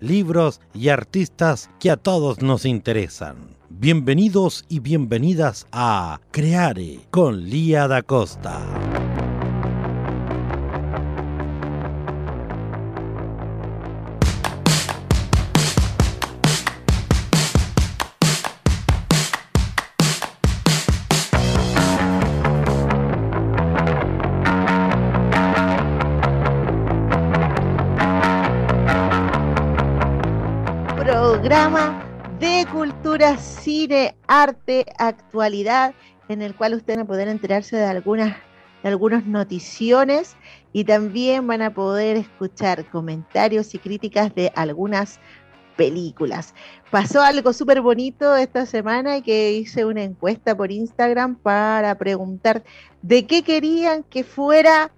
libros y artistas que a todos nos interesan. Bienvenidos y bienvenidas a Creare con Lía da Costa. Cine, arte, actualidad, en el cual ustedes van a poder enterarse de algunas, de algunas noticiones y también van a poder escuchar comentarios y críticas de algunas películas. Pasó algo súper bonito esta semana y que hice una encuesta por Instagram para preguntar de qué querían que fuera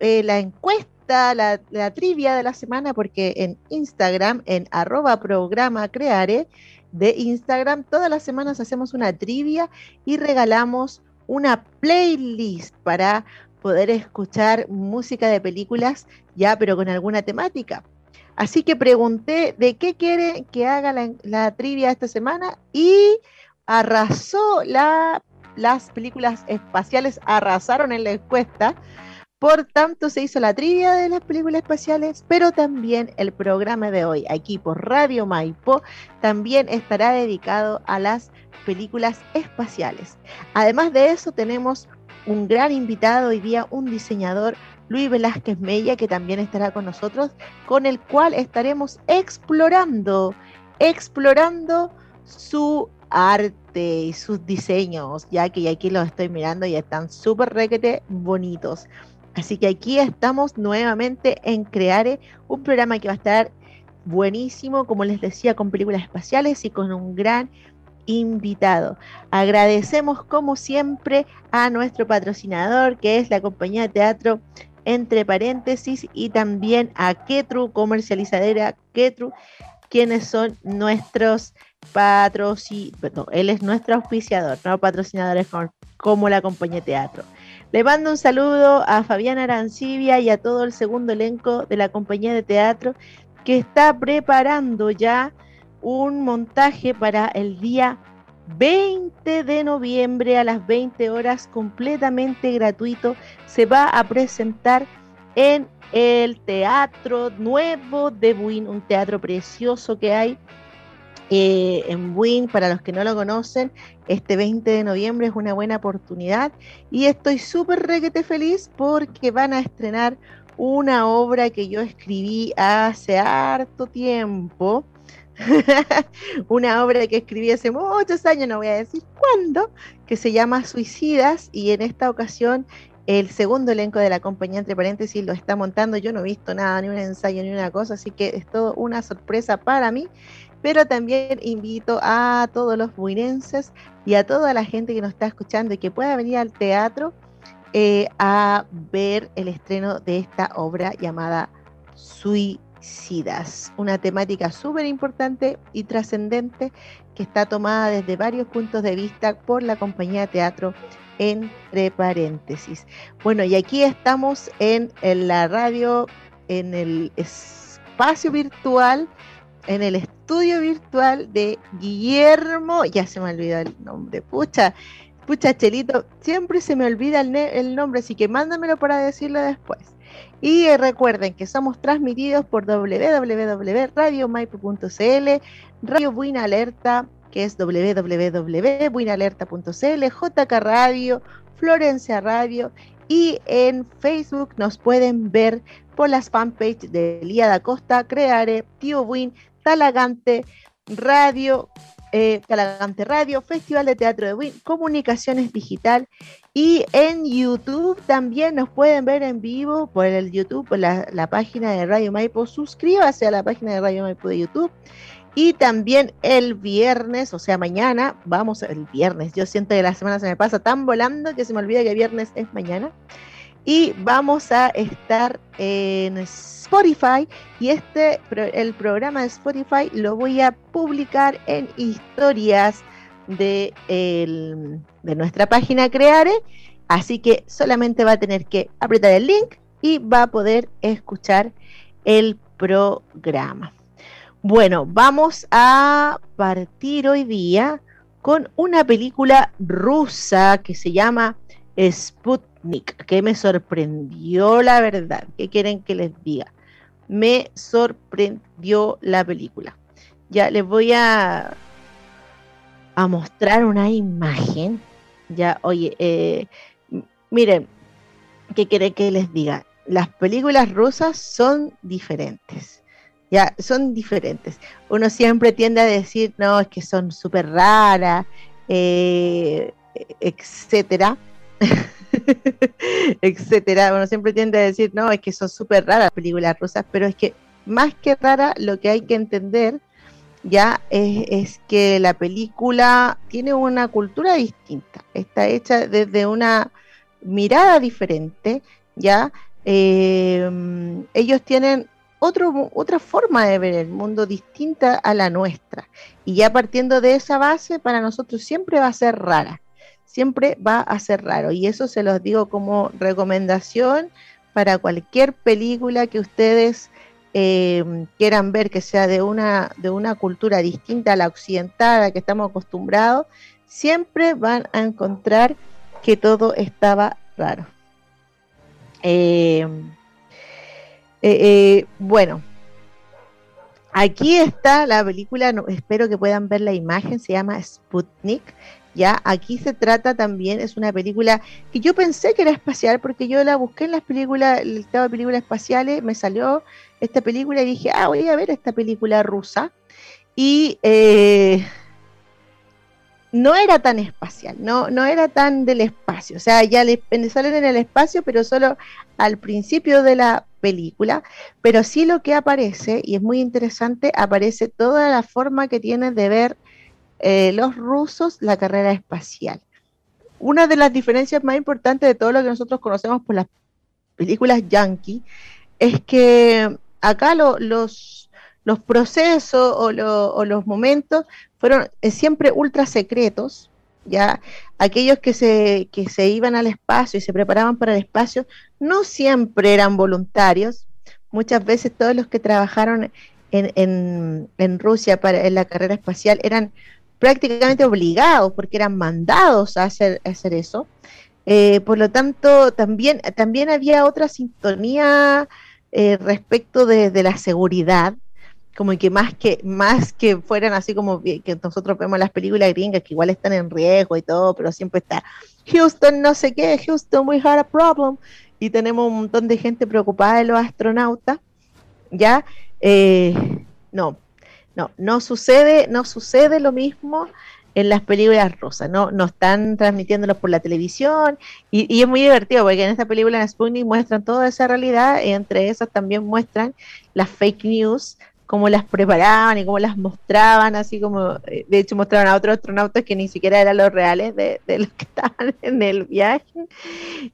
eh, la encuesta, la, la, trivia de la semana, porque en Instagram, en arroba programa creare, de Instagram. Todas las semanas hacemos una trivia y regalamos una playlist para poder escuchar música de películas ya, pero con alguna temática. Así que pregunté de qué quiere que haga la, trivia esta semana y arrasó la, las películas espaciales, arrasaron en la encuesta. Por tanto, se hizo la trivia de las películas espaciales, pero también el programa de hoy, aquí por Radio Maipo, también estará dedicado a las películas espaciales. Además de eso, tenemos un gran invitado hoy día, un diseñador, Luis Velázquez Mella, que también estará con nosotros, con el cual estaremos explorando, explorando su arte y sus diseños, ya que aquí los estoy mirando y están súper requete bonitos. Así que aquí estamos nuevamente en Creare, un programa que va a estar buenísimo, como les decía, con películas espaciales y con un gran invitado. Agradecemos como siempre a nuestro patrocinador, que es la compañía de teatro entre paréntesis, y también a Ketru, comercializadora Ketru, quienes son nuestros patrocinadores, él es nuestro auspiciador, no patrocinadores como la compañía de teatro. Le mando un saludo a Fabián Arancibia y a todo el segundo elenco de la compañía de teatro que está preparando ya un montaje para el día 20 de noviembre a las 20 horas completamente gratuito. Se va a presentar en el Teatro Nuevo de Buin, un teatro precioso que hay eh, en Buin, para los que no lo conocen, este 20 de noviembre es una buena oportunidad y estoy súper requete feliz porque van a estrenar una obra que yo escribí hace harto tiempo. una obra que escribí hace muchos años, no voy a decir cuándo, que se llama Suicidas y en esta ocasión el segundo elenco de la compañía, entre paréntesis, lo está montando. Yo no he visto nada, ni un ensayo, ni una cosa, así que es todo una sorpresa para mí pero también invito a todos los buinenses y a toda la gente que nos está escuchando y que pueda venir al teatro eh, a ver el estreno de esta obra llamada Suicidas, una temática súper importante y trascendente que está tomada desde varios puntos de vista por la compañía de teatro entre paréntesis. Bueno, y aquí estamos en, en la radio, en el espacio virtual en el estudio virtual de Guillermo, ya se me olvidó el nombre, pucha, pucha Chelito, siempre se me olvida el, nombre, así que mándamelo para decirlo después. Y eh, recuerden que somos transmitidos por www.radiomaipo.cl, Radio Buena Alerta, que es www.buinalerta.cl, JK Radio, Florencia Radio y en Facebook nos pueden ver por las fanpages de Lía da Costa, Creare, Tío Win, Talagante Radio, eh, Talagante Radio, Festival de Teatro de Win, Comunicaciones Digital y en YouTube también nos pueden ver en vivo por el YouTube, por la, página de Radio Maipo. Suscríbase a la página de Radio Maipo de YouTube Y también el viernes, o sea, mañana, vamos el viernes. Yo siento que la semana se me pasa tan volando que se me olvida que viernes es mañana. Y vamos a estar en Spotify y este el programa de Spotify lo voy a publicar en historias de, de nuestra página Creare. Así que solamente va a tener que apretar el link y va a poder escuchar el programa. Bueno, vamos a partir hoy día con una película rusa que se llama Sputnik, que me sorprendió la verdad. ¿Qué quieren que les diga? Me sorprendió la película. Ya les voy a, a mostrar una imagen. Ya, oye, eh, miren, ¿qué quieren que les diga? Las películas rusas son diferentes ya son diferentes. Uno siempre tiende a decir, no, es que son súper raras, eh, etcétera. etcétera. Uno siempre tiende a decir, no, es que son súper raras las películas rusas, pero es que más que rara, lo que hay que entender ya es, que la película tiene una cultura distinta, está hecha desde una mirada diferente, ya. Eh, ellos tienen otra forma de ver el mundo distinta a la nuestra. Y ya partiendo de esa base, para nosotros siempre va a ser rara, siempre va a ser raro. Y eso se los digo como recomendación para cualquier película que ustedes em, quieran ver que sea de una, de una cultura distinta a la occidental, que estamos acostumbrados, siempre van a encontrar que todo estaba raro. Eh, eh, eh, bueno, aquí está la película, espero que puedan ver la imagen, se llama Sputnik. Ya, aquí se trata también, es una película que yo pensé que era espacial porque yo la busqué en las películas, el estado de películas espaciales, me salió esta película y dije, ah, voy a ver esta película rusa. Y eh, no era tan espacial, no, no era tan del espacio. O sea, ya le, salen en el espacio, pero solo al principio de la película. Pero sí lo que aparece, y es muy interesante, aparece toda la forma que tienen de ver eh, los rusos la carrera espacial. Una de las diferencias más importantes de todo lo que nosotros conocemos por las películas yankee es que acá los, los procesos o, los momentos fueron eh, siempre ultra secretos, ya aquellos que se, que se iban al espacio y se preparaban para el espacio no siempre eran voluntarios, muchas veces todos los que trabajaron en, en, Rusia para, en la carrera espacial eran prácticamente obligados porque eran mandados a hacer, hacer eso. Eh, por lo tanto, también, también había otra sintonía eh, respecto de, la seguridad como que más que más que fueran así como que nosotros vemos las películas gringas que igual están en riesgo y todo, pero siempre está Houston no sé qué, Houston we had a problem y tenemos un montón de gente preocupada de los astronautas, ya eh, no, no, no sucede, no sucede lo mismo en las películas rusas, no, no están transmitiéndolos por la televisión y, es muy divertido porque en esta película en Sputnik muestran toda esa realidad y entre esas también muestran las fake news cómo las preparaban y cómo las mostraban, así como, eh, de hecho mostraban a otros astronautas que ni siquiera eran los reales de, los que estaban en el viaje,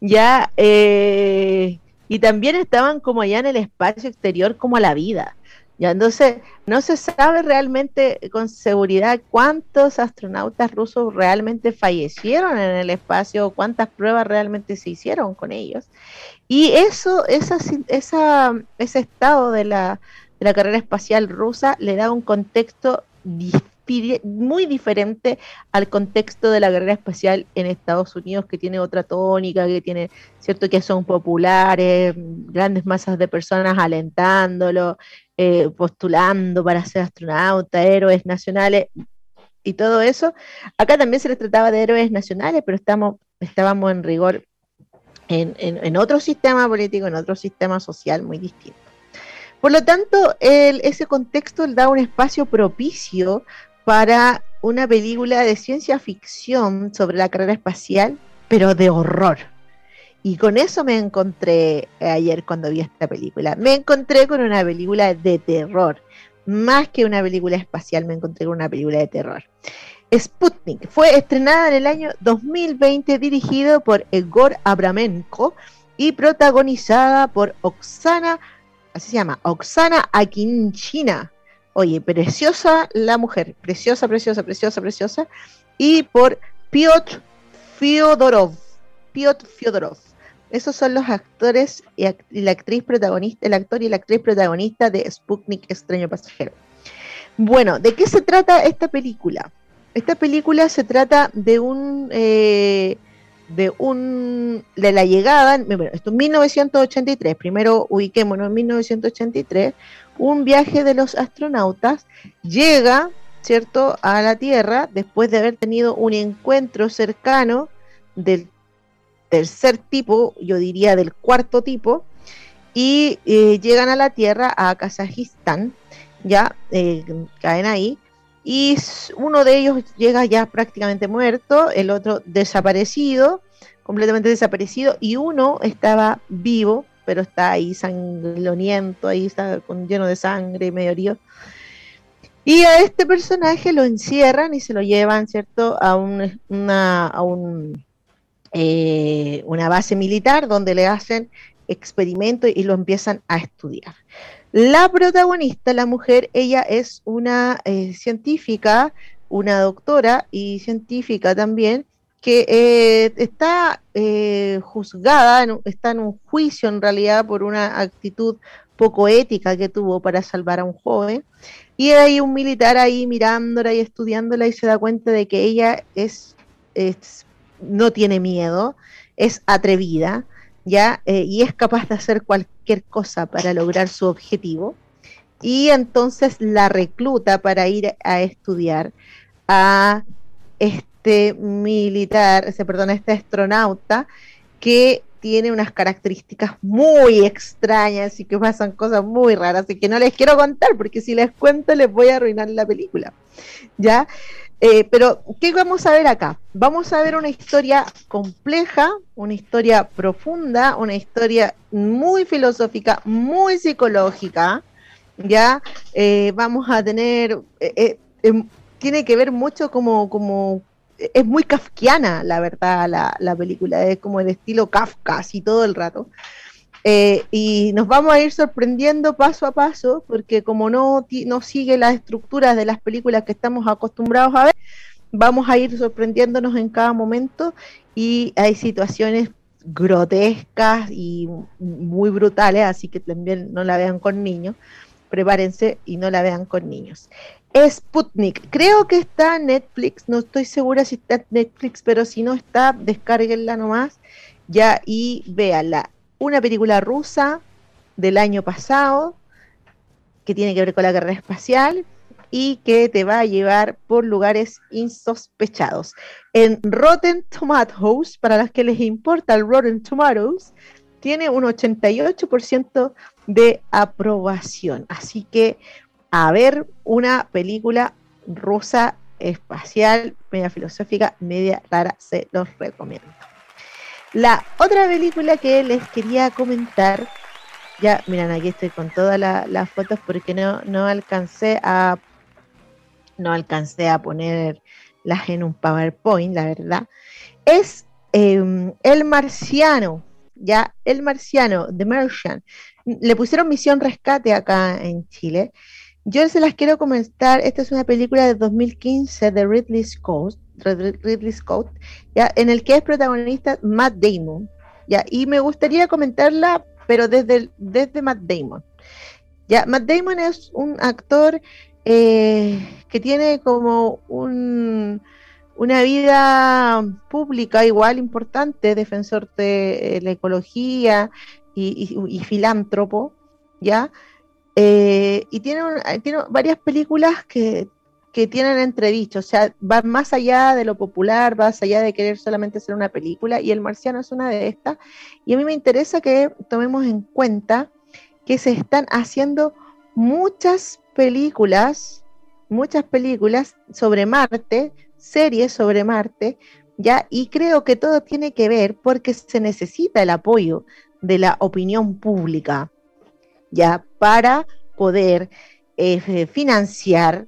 ya, eh, y también estaban como allá en el espacio exterior como la vida, ya, entonces no se sabe realmente con seguridad cuántos astronautas rusos realmente fallecieron en el espacio, cuántas pruebas realmente se hicieron con ellos, y eso, esa, ese estado de la la carrera espacial rusa le da un contexto muy diferente al contexto de la carrera espacial en Estados Unidos, que tiene otra tónica, que tiene, cierto, que son populares, grandes masas de personas alentándolo, eh, postulando para ser astronauta, héroes nacionales y todo eso. Acá también se les trataba de héroes nacionales, pero estábamos en rigor en otro sistema político, en otro sistema social muy distinto. Por lo tanto, ese contexto da un espacio propicio para una película de ciencia ficción sobre la carrera espacial, pero de horror. Y con eso me encontré ayer cuando vi esta película. Me encontré con una película de terror. más que una película espacial, me encontré con una película de terror. Sputnik fue estrenada en el año 2020, dirigido por Egor Abramenko y protagonizada por Oksana, así se llama, Oksana Akinchina. Oye, preciosa la mujer, preciosa, preciosa, preciosa, preciosa. Y por Piotr Fyodorov. Piotr Fyodorov. Esos son los actores y, la actriz protagonista, el actor y la actriz protagonista de Sputnik Extraño Pasajero. Bueno, ¿de qué se trata esta película? Esta película se trata de un eh, de un de la llegada, bueno, esto es 1983, primero ubiquémonos en 1983, un viaje de los astronautas llega, ¿cierto?, a la Tierra después de haber tenido un encuentro cercano del tercer tipo, yo diría del cuarto tipo, y eh, llegan a la Tierra, a Kazajistán, ya eh, caen ahí, y uno de ellos llega ya prácticamente muerto, el otro desaparecido, completamente desaparecido, y uno estaba vivo, pero está ahí sangloniento, ahí está con, lleno de sangre, medio herido. Y a este personaje lo encierran y se lo llevan, ¿cierto?, a una, a un eh, una base militar donde le hacen experimentos y lo empiezan a estudiar. La protagonista, la mujer, ella es una eh, científica, una doctora y científica también, que eh, está juzgada, está en un juicio en realidad por una actitud poco ética que tuvo para salvar a un joven. Y hay un militar ahí mirándola y estudiándola y se da cuenta de que ella es, es no tiene miedo, es atrevida, ¿ya? Eh, y es capaz de hacer cualquier cosa para lograr su objetivo. Y entonces la recluta para ir a estudiar a este militar, ese, perdón, este astronauta que tiene unas características muy extrañas y que pasan cosas muy raras y que no les quiero contar porque si les cuento les voy a arruinar la película. ¿Ya? Eh, pero, ¿qué vamos a ver acá? Vamos a ver una historia compleja, una historia profunda, una historia muy filosófica, muy psicológica, ¿ya? Eh, vamos a tener, eh, em, tiene que ver mucho como, como, es muy kafkiana, la verdad, la, la película, es como el estilo Kafka, así todo el rato. Eh, y nos vamos a ir sorprendiendo paso a paso, porque como no, no sigue las estructuras de las películas que estamos acostumbrados a ver, vamos a ir sorprendiéndonos en cada momento. Y hay situaciones grotescas y muy brutales, así que también no la vean con niños, prepárense y no la vean con niños. Sputnik, creo que está Netflix, no estoy segura si está Netflix, pero si no está, descárguenla nomás ya y véanla una película rusa del año pasado que tiene que ver con la carrera espacial y que te va a llevar por lugares insospechados. En Rotten Tomatoes, para las que les importa el Rotten Tomatoes, tiene un 88% de aprobación. Así que a ver una película rusa espacial, media filosófica, media rara, se los recomiendo. La otra película que les quería comentar, ya miren, aquí estoy con todas las fotos porque no, no alcancé a no alcancé a ponerlas en un PowerPoint, la verdad, es em, El Marciano, ya, El Marciano, The Martian. Le pusieron Misión Rescate acá en Chile. Yo se las quiero comentar, esta es una película de 2015 de Ridley Scott, Ridley Scott, ¿ya? en el que es protagonista Matt Damon. ¿ya? Y me gustaría comentarla, pero desde, desde Matt Damon. ¿ya? Matt Damon es un actor eh, que tiene como un, una vida pública igual importante, defensor de la ecología y, filántropo, ¿ya? Eh, y tiene, tiene varias películas que que tienen entredicho, o sea, va más allá de lo popular, va más allá de querer solamente hacer una película, y El Marciano es una de estas, y a mí me interesa que tomemos en cuenta que se están haciendo muchas películas, muchas películas sobre Marte, series sobre Marte, ya, y creo que todo tiene que ver porque se necesita el apoyo de la opinión pública, ya, para poder eh, financiar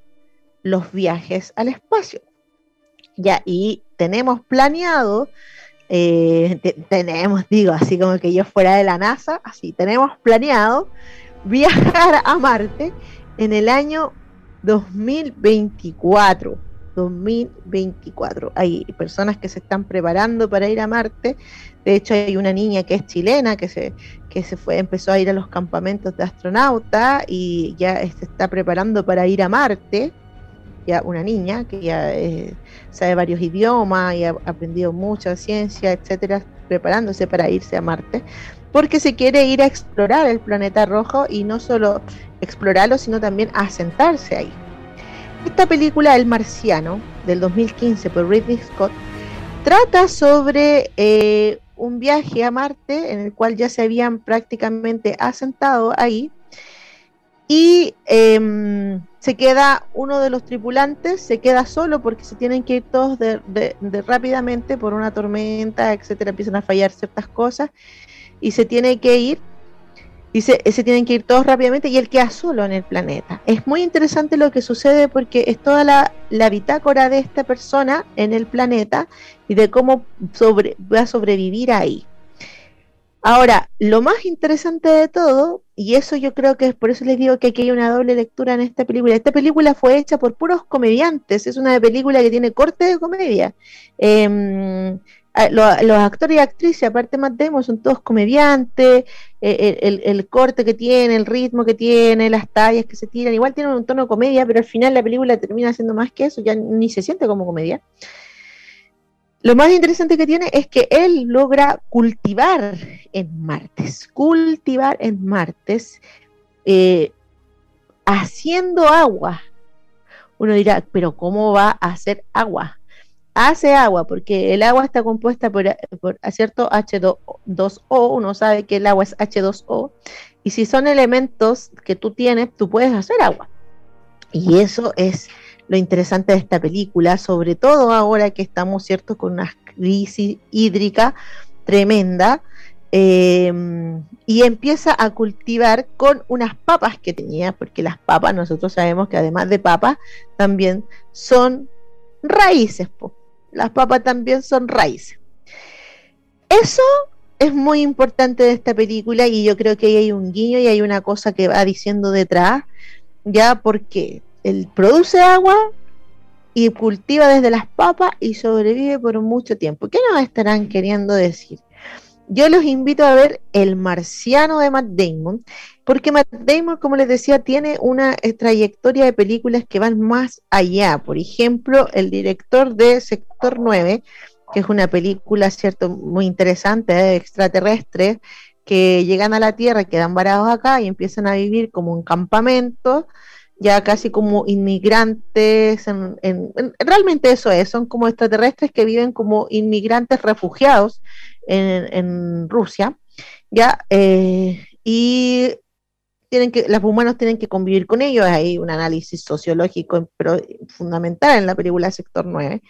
los viajes al espacio. Ya, y tenemos planeado, eh, tenemos, digo, así como que yo fuera de la NASA, así, tenemos planeado viajar a Marte en el año 2024. 2024. Hay personas que se están preparando para ir a Marte. De hecho, hay una niña que es chilena que se, que se fue, empezó a ir a los campamentos de astronauta y ya se está preparando para ir a Marte. Ya una niña que ya eh, sabe varios idiomas y ha aprendido mucha ciencia, etcétera, preparándose para irse a Marte porque se quiere ir a explorar el planeta rojo y no solo explorarlo, sino también asentarse ahí. Esta película, El Marciano, del 2015 por Ridley Scott, trata sobre eh, un viaje a Marte en el cual ya se habían prácticamente asentado ahí y em, se queda uno de los tripulantes, se queda solo porque se tienen que ir todos de, rápidamente por una tormenta, etcétera, empiezan a fallar ciertas cosas y se tiene que ir, dice, se tienen que ir todos rápidamente y él queda solo en el planeta. Es muy interesante lo que sucede porque es toda la, bitácora de esta persona en el planeta y de cómo sobre, va a sobrevivir ahí. Ahora, lo más interesante de todo, y eso yo creo que es por eso les digo que aquí hay una doble lectura en esta película. Esta película fue hecha por puros comediantes, es una película que tiene corte de comedia. Eh, los, actores y actrices, aparte Matt Damon, son todos comediantes, eh, el, corte que tiene, el ritmo que tiene, las tallas que se tiran, igual tienen un tono de comedia, pero al final la película termina siendo más que eso, ya ni se siente como comedia. Lo más interesante que tiene es que él logra cultivar en Martes, cultivar en Martes, eh, haciendo agua. Uno dirá, pero ¿cómo va a hacer agua? hace agua, porque el agua está compuesta por, cierto H2O, uno sabe que el agua es H2O, y si son elementos que tú tienes, tú puedes hacer agua. Y eso es lo interesante de esta película, sobre todo ahora que estamos, ¿cierto?, con una crisis hídrica tremenda, em, y empieza a cultivar con unas papas que tenía, porque las papas, nosotros sabemos que además de papas, también son raíces, las papas también son raíces. Eso es muy importante de esta película y yo creo que ahí hay un guiño y hay una cosa que va diciendo detrás, ya porque él produce agua y cultiva desde las papas y sobrevive por mucho tiempo. ¿Qué nos estarán queriendo decir? Yo los invito a ver El Marciano de Matt Damon, porque Matt Damon, como les decía, tiene una eh, trayectoria de películas que van más allá. Por ejemplo, el director de Sector 9, que es una película, cierto, muy interesante, de extraterrestres, que llegan a la Tierra, quedan varados acá y empiezan a vivir como un campamento, ya casi como inmigrantes, realmente eso es, son como extraterrestres que viven como inmigrantes refugiados en, Rusia, ya, eh, y tienen que, los humanos tienen que convivir con ellos, hay un análisis sociológico pero fundamental en la película Sector 9.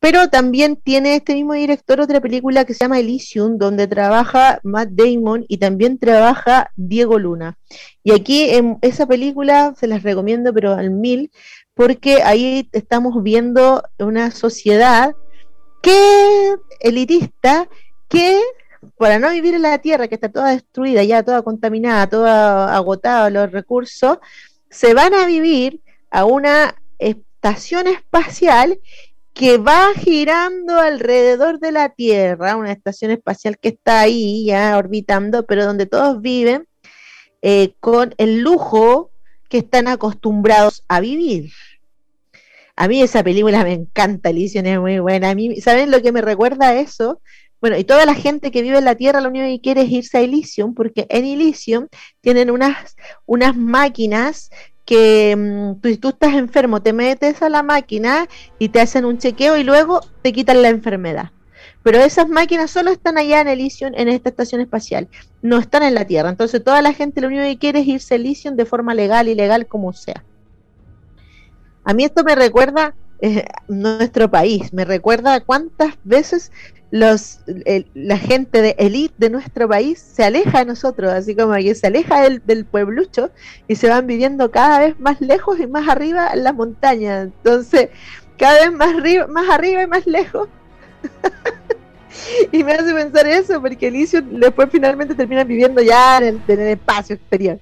Pero también tiene este mismo director otra película que se llama Elysium, donde trabaja Matt Damon y también trabaja Diego Luna. Y aquí en esa película se las recomiendo, pero al mil, porque ahí estamos viendo una sociedad que elitista que para no vivir en la Tierra, que está toda destruida, ya toda contaminada, toda agotada los recursos, se van a vivir a una estación espacial que va girando alrededor de la Tierra, una estación espacial que está ahí ya orbitando, pero donde todos viven eh, con el lujo que están acostumbrados a vivir. A mí esa película me encanta, Elysium es muy buena. A mí, ¿saben lo que me recuerda a eso? Bueno, y toda la gente que vive en la Tierra lo único que quiere es irse a Elysium, porque en Elysium tienen unas, unas máquinas que mm, tú, tú estás enfermo, te metes a la máquina y te hacen un chequeo y luego te quitan la enfermedad. Pero esas máquinas solo están allá en Elysium, en esta estación espacial, no están en la Tierra. Entonces toda la gente lo único que quiere es irse a Elysium de forma legal, y legal como sea. A mí esto me recuerda eh, nuestro país, me recuerda cuántas veces los, la gente de élite de nuestro país se aleja de nosotros, así como que se aleja del, del, pueblucho y se van viviendo cada vez más lejos y más arriba en las montañas. Entonces, cada vez más, arriba, más arriba y más lejos. y me hace pensar eso, porque Elysium después finalmente termina viviendo ya en el, espacio exterior.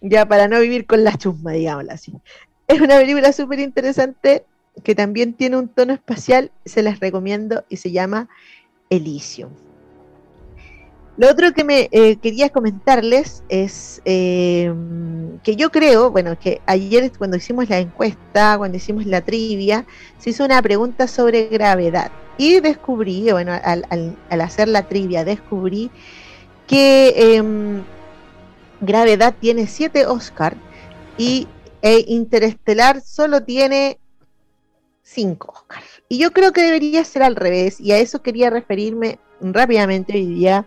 Ya para no vivir con la chusma, digámoslo así. Es una película súper interesante que también tiene un tono espacial, se las recomiendo y se llama Elysium. Lo otro que me eh, quería comentarles es eh, que yo creo, bueno, que ayer cuando hicimos la encuesta, cuando hicimos la trivia, se hizo una pregunta sobre gravedad. Y descubrí, bueno, al, hacer la trivia, descubrí que em, Gravedad tiene siete Oscar y e Interestelar solo tiene cinco Oscar. Y yo creo que debería ser al revés, y a eso quería referirme rápidamente hoy día.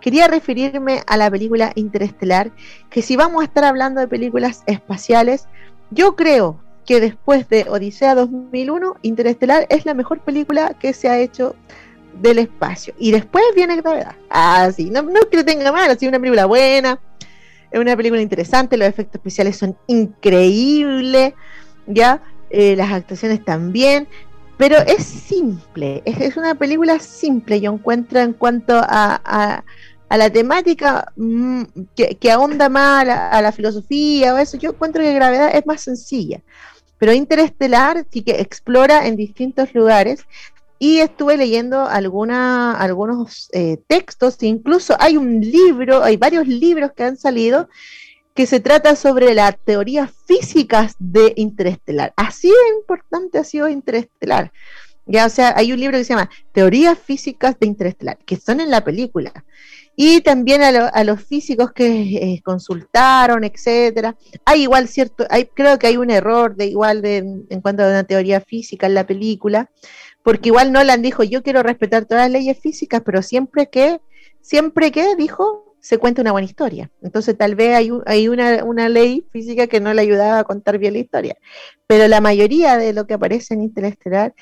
Quería referirme a la película Interestelar, que si vamos a estar hablando de películas espaciales, yo creo que después de Odisea 2001, Interestelar es la mejor película que se ha hecho del espacio. Y después viene Gravedad. Ah, sí, no, no que tenga mal, es una película buena, es una película interesante, los efectos especiales son increíbles, ya, eh, las actuaciones también, pero es simple, es, una película simple, yo encuentro en cuanto a, a, la temática mm, que, ahonda más a la, a la, filosofía o eso, yo encuentro que Gravedad es más sencilla. Pero Interestelar sí que explora en distintos lugares y estuve leyendo alguna, algunos eh, textos, incluso hay un libro, hay varios libros que han salido que se trata sobre las teorías físicas de Interestelar. Así de importante ha sido Interestelar. Ya, o sea, hay un libro que se llama Teorías físicas de Interestelar, que son en la película y también a, los físicos que eh, consultaron, etcétera. Hay igual cierto, hay, creo que hay un error de igual en cuanto a una teoría física en la película, porque igual Nolan dijo, yo quiero respetar todas las leyes físicas, pero siempre que, siempre que, dijo, se cuenta una buena historia. Entonces tal vez hay, una, ley física que no le ayudaba a contar bien la historia. Pero la mayoría de lo que aparece en Interestelar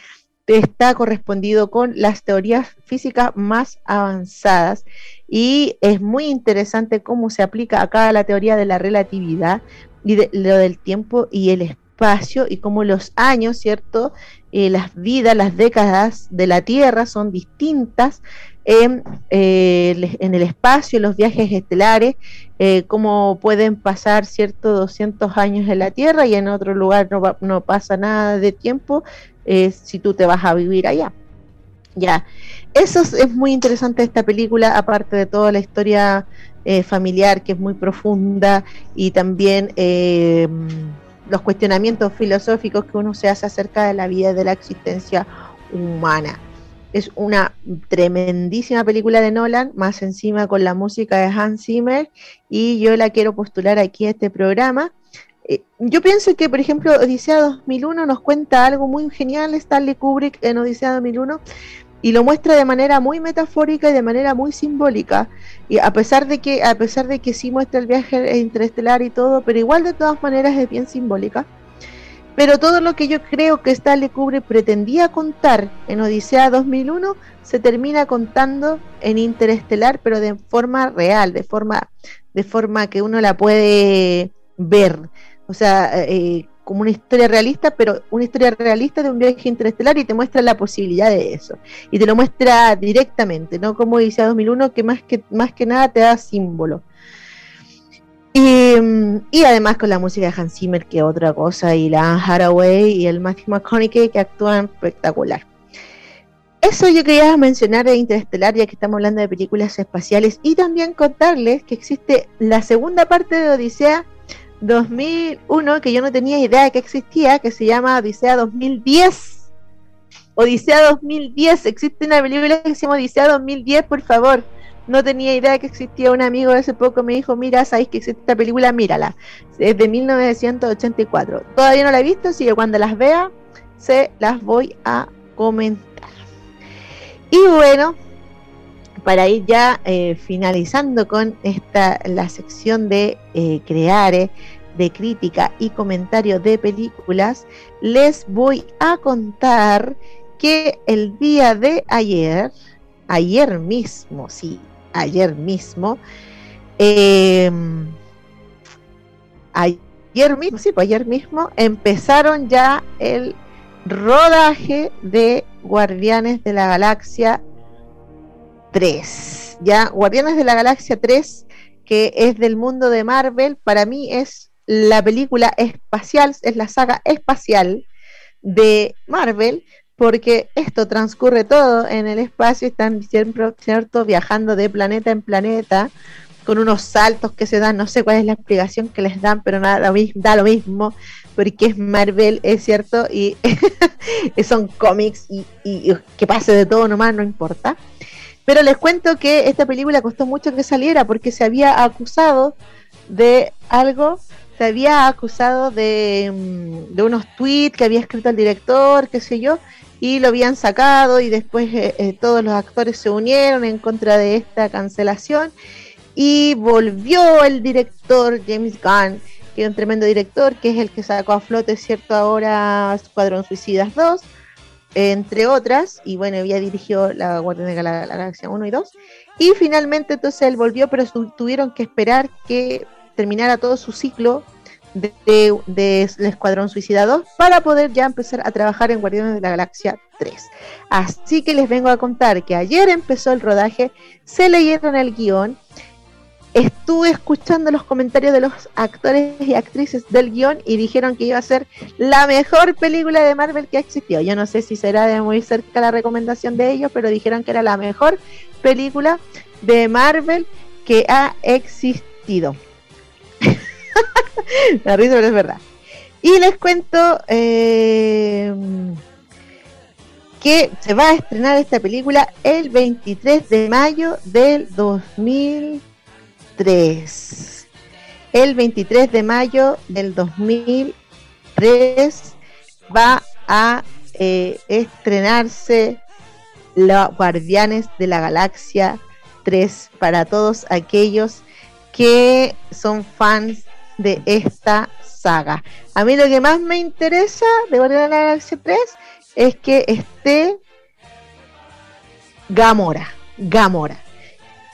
está correspondido con las teorías físicas más avanzadas y es muy interesante cómo se aplica acá la teoría de la relatividad y de, lo del tiempo y el espacio y cómo los años, ¿cierto? Eh, las vidas, las décadas de la Tierra son distintas en, eh, en el espacio, los viajes estelares, eh, cómo pueden pasar, ¿cierto? 200 años en la Tierra y en otro lugar no, pasa nada de tiempo si tú te vas a vivir allá. Ya, eso es, muy interesante esta película, aparte de toda la historia eh, familiar que es muy profunda y también eh, los cuestionamientos filosóficos que uno se hace acerca de la vida y de la existencia humana. Es una tremendísima película de Nolan, más encima con la música de Hans Zimmer, y yo la quiero postular aquí a este programa. Eh, yo pienso que, por ejemplo, Odisea 2001 nos cuenta algo muy genial, Stanley Kubrick en Odisea 2001, y lo muestra de manera muy metafórica y de manera muy simbólica. Y a pesar de que, a pesar de que sí muestra el viaje interestelar y todo, pero igual de todas maneras es bien simbólica. Pero todo lo que yo creo que Stanley Kubrick pretendía contar en Odisea 2001 se termina contando en Interestelar, pero de forma real, de forma, de forma que uno la puede ver. O sea, eh, como una historia realista, pero una historia realista de un viaje interestelar y te muestra la posibilidad de eso. Y te lo muestra directamente, no como dice 2001, que más que, más que nada te da símbolo. Y, además con la música de Hans Zimmer, que otra cosa, y la Haraway y el Matthew McConaughey, que actúan espectacular. Eso yo quería mencionar de Interestelar, ya que estamos hablando de películas espaciales, y también contarles que existe la segunda parte de Odisea 2001 que yo no tenía idea de que existía, que se llama Odisea 2010. Odisea 2010, existe una película que se llama Odisea 2010, por favor. No tenía idea de que existía un amigo de hace poco me dijo, mira, sabéis que existe esta película, mírala. Es de 1984. Todavía no la he visto, así que cuando las vea, se las voy a comentar. Y bueno, para ir ya eh, finalizando con esta la sección de eh, creare, de crítica y comentario de películas, les voy a contar que el día de ayer, ayer mismo, sí, ayer mismo, em, ayer mismo, sí, pues ayer mismo empezaron ya el rodaje de Guardianes de la Galaxia 3. Ya, Guardianes de la Galaxia 3, que es del mundo de Marvel, para mí es la película espacial, es la saga espacial de Marvel, porque esto transcurre todo en el espacio, están siempre, ¿cierto?, viajando de planeta en planeta, con unos saltos que se dan, no sé cuál es la explicación que les dan, pero nada, da lo mismo, porque es Marvel, es cierto, y son cómics y, que pase de todo nomás, no importa. Pero les cuento que esta película costó mucho que saliera porque se había acusado de algo, se había acusado de, mm, de unos tweets que había escrito el director, qué sé yo, y lo habían sacado y después eh, eh, todos los actores se unieron en contra de esta cancelación y volvió el director James Gunn, que es un tremendo director, que es el que sacó a flote, ¿cierto? Ahora Escuadrón Suicidas 2, entre otras, y bueno, había dirigido la Guardia de la Galaxia 1 y 2, y finalmente entonces él volvió, pero tuvieron que esperar que terminara todo su ciclo de, de, Escuadrón Suicida 2 para poder ya empezar a trabajar en Guardianes de la Galaxia 3. Así que les vengo a contar que ayer empezó el rodaje, se leyeron el guion, estuve escuchando los comentarios de los actores y actrices del guion y dijeron que iba a ser la mejor película de Marvel que ha existido. Yo no sé si será de muy cerca la recomendación de ellos, pero dijeron que era la mejor película de Marvel que ha existido. La risa, pero es verdad. Y les cuento eh, que se va a estrenar esta película el 23 de mayo del 2003. El 23 de mayo del 2003 va a eh, estrenarse los Guardianes de la Galaxia 3 para todos aquellos que son fans de esta saga. A mí lo que más me interesa de Guardianes de la Galaxia 3 es que esté Gamora. Gamora.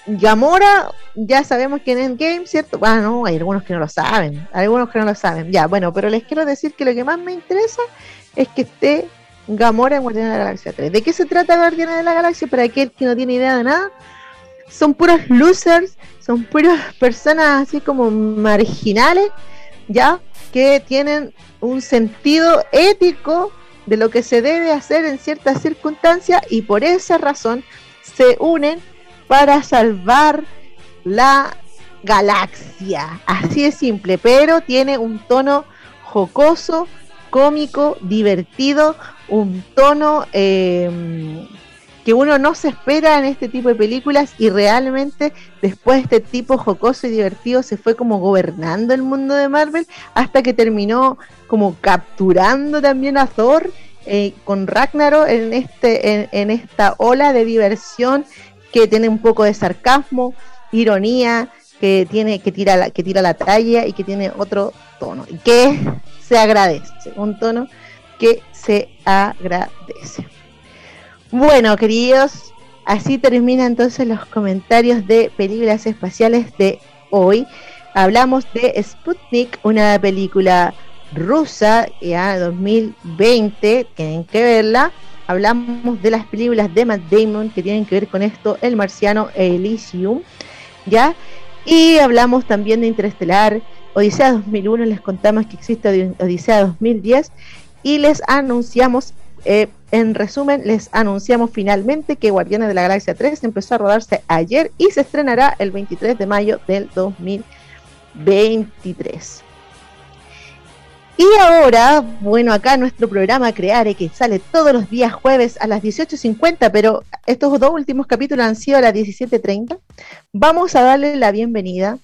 Gamora, ya sabemos quién es Game, ¿cierto? Bueno, hay algunos que no lo saben, algunos que no lo saben. Ya, bueno, pero les quiero decir que lo que más me interesa es que esté Gamora en Guardianes de la Galaxia 3. ¿De qué se trata Guardianes de la Galaxia? Para aquel que no tiene idea de nada, son puros losers, son puras personas así como marginales, ¿ya? Que tienen un sentido ético de lo que se debe hacer en ciertas circunstancias y por esa razón se unen para salvar la galaxia. Así es simple, pero tiene un tono jocoso, cómico, divertido, un tono eh, que uno no se espera en este tipo de películas y realmente después este tipo jocoso y divertido se fue como gobernando el mundo de Marvel hasta que terminó como capturando también a Thor eh, con Ragnarok en, este, en, esta ola de diversión que tiene un poco de sarcasmo, ironía, que tiene que tira la, que tira la talla y que tiene otro tono y que se agradece, un tono que se agradece. Bueno, queridos, así termina entonces los comentarios de películas espaciales de hoy. Hablamos de Sputnik, una película rusa, ya 2020, tienen que verla. Hablamos de las películas de Matt Damon que tienen que ver con esto, El Marciano Elysium, ¿ya? Y hablamos también de Interestelar, Odisea 2001, les contamos que existe Odisea 2010 y les anunciamos eh, en resumen, les anunciamos finalmente que Guardianes de la Galaxia 3 empezó a rodarse ayer y se estrenará el 23 de mayo del 2023. Y ahora, bueno, acá nuestro programa Creare, que sale todos los días jueves a las 18.50, pero estos dos últimos capítulos han sido a las 17.30, vamos a darle la bienvenida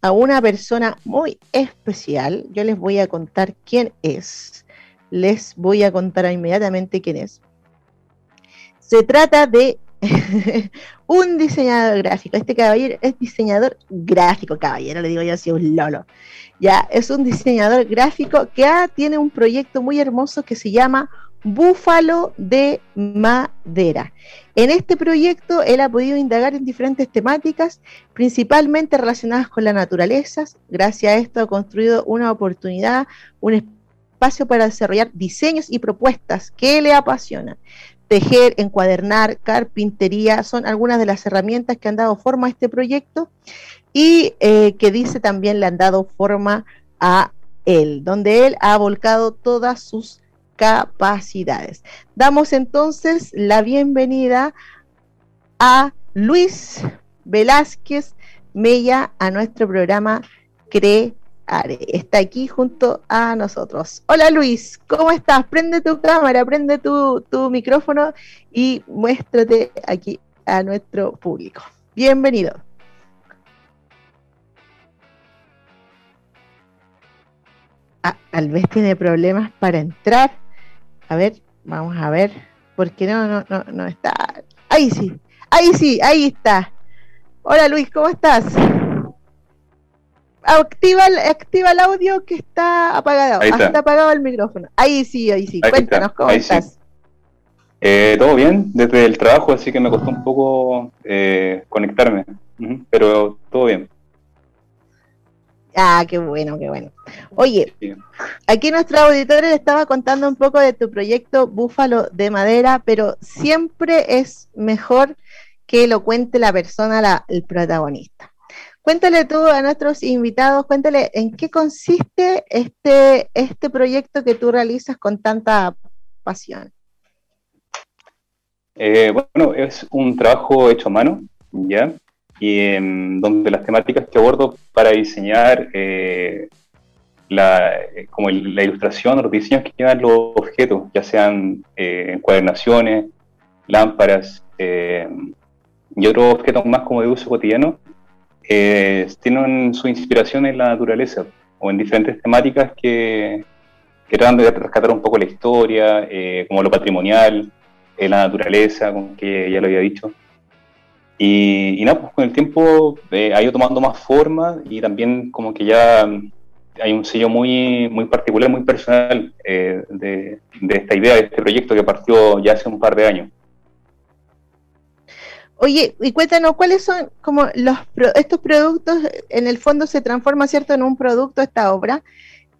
a una persona muy especial. Yo les voy a contar quién es les voy a contar inmediatamente quién es. Se trata de un diseñador gráfico. Este caballero es diseñador gráfico, caballero, le digo yo así, un lolo. Ya, es un diseñador gráfico que tiene un proyecto muy hermoso que se llama Búfalo de Madera. En este proyecto él ha podido indagar en diferentes temáticas, principalmente relacionadas con la naturaleza. Gracias a esto ha construido una oportunidad, un espacio para desarrollar diseños y propuestas que le apasionan. Tejer, encuadernar, carpintería son algunas de las herramientas que han dado forma a este proyecto y eh, que dice también le han dado forma a él, donde él ha volcado todas sus capacidades. Damos entonces la bienvenida a Luis Velázquez Mella a nuestro programa Está aquí junto a nosotros. Hola Luis, ¿cómo estás? Prende tu cámara, prende tu, tu micrófono y muéstrate aquí a nuestro público. Bienvenido. Ah, tal vez tiene problemas para entrar. A ver, vamos a ver. Porque no, no, no, no está. Ahí sí, ahí sí, ahí está. Hola Luis, ¿cómo estás? Activa, activa el audio que está apagado. Está. apagado el micrófono. Ahí sí, ahí sí. Cuéntanos, ¿cómo estás? Eh, todo bien, desde el trabajo, así que me costó un poco eh, conectarme, pero todo bien. Ah, qué bueno, qué bueno. Oye, aquí nuestro auditorio le estaba contando un poco de tu proyecto Búfalo de Madera, pero siempre es mejor que lo cuente la persona, la, el protagonista. Cuéntale tú a nuestros invitados, cuéntale en qué consiste este, este proyecto que tú realizas con tanta pasión. Eh, bueno, es un trabajo hecho a mano, ¿ya? y donde las temáticas que abordo para diseñar eh, la, como la ilustración los diseños que llevan los objetos, ya sean eh, encuadernaciones, lámparas eh, y otros objetos más como de uso cotidiano, tienen su inspiración en la naturaleza o en diferentes temáticas que, que tratan de rescatar un poco la historia, como lo patrimonial, la naturaleza, como que ya lo había dicho. Y, nada, pues con el tiempo eh, ha ido tomando más forma y también como que ya hay un sello muy, muy particular, muy personal eh, de, esta idea, de este proyecto que partió ya hace un par de años. Oye, y cuéntanos, ¿cuáles son como los estos productos, en el fondo se transforma, ¿cierto?, en un producto esta obra,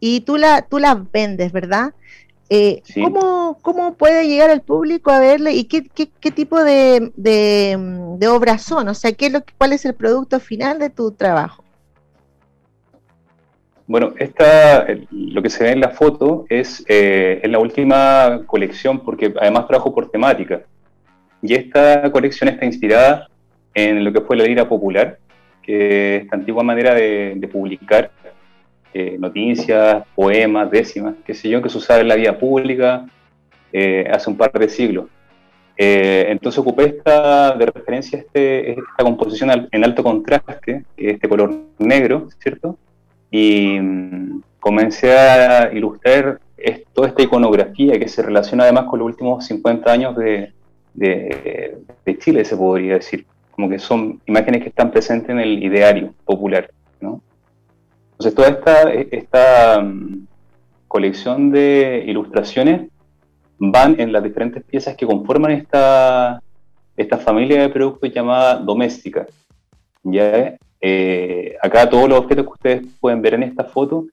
y tú la, tú las vendes, ¿verdad? Eh, ¿cómo, puede llegar al público a verle y qué, tipo de, de, obras son? O sea, ¿qué es lo, ¿cuál es el producto final de tu trabajo? Bueno, esta, lo que se ve en la foto es, eh, la última colección porque además trabajo por temática. Y esta colección está inspirada en lo que fue la lira popular, que es esta antigua manera de publicar eh, noticias, poemas, décimas, qué sé yo, que se usaba en la vida pública eh, hace un par de siglos. Eh, entonces ocupé esta, de referencia este, esta composición en alto contraste, este color negro, ¿cierto? Y mm, comencé a ilustrar toda esta iconografía que se relaciona además con los últimos 50 años de, de, Chile, se podría decir. Como que son imágenes que están presentes en el ideario popular, ¿no? Entonces, toda esta, esta mm, colección de ilustraciones van en las diferentes piezas que conforman esta, esta familia de productos llamada doméstica. ¿ya? Eh, acá todos los objetos que ustedes pueden ver en esta foto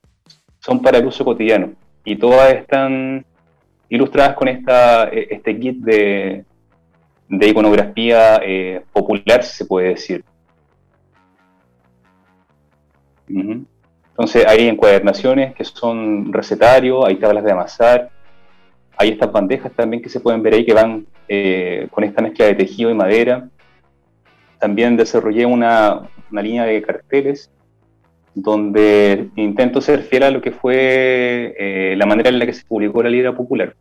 son para el uso cotidiano y todas están ilustradas con esta, e, este kit de, de iconografía eh, popular, se puede decir. Entonces hay encuadernaciones que son recetarios, hay tablas de amasar, hay estas bandejas también que se pueden ver ahí que van eh, con esta mezcla de tejido y madera. También desarrollé una, línea de carteles donde intento ser fiel a lo que fue eh, la manera en la que se publicó la Libra Popular.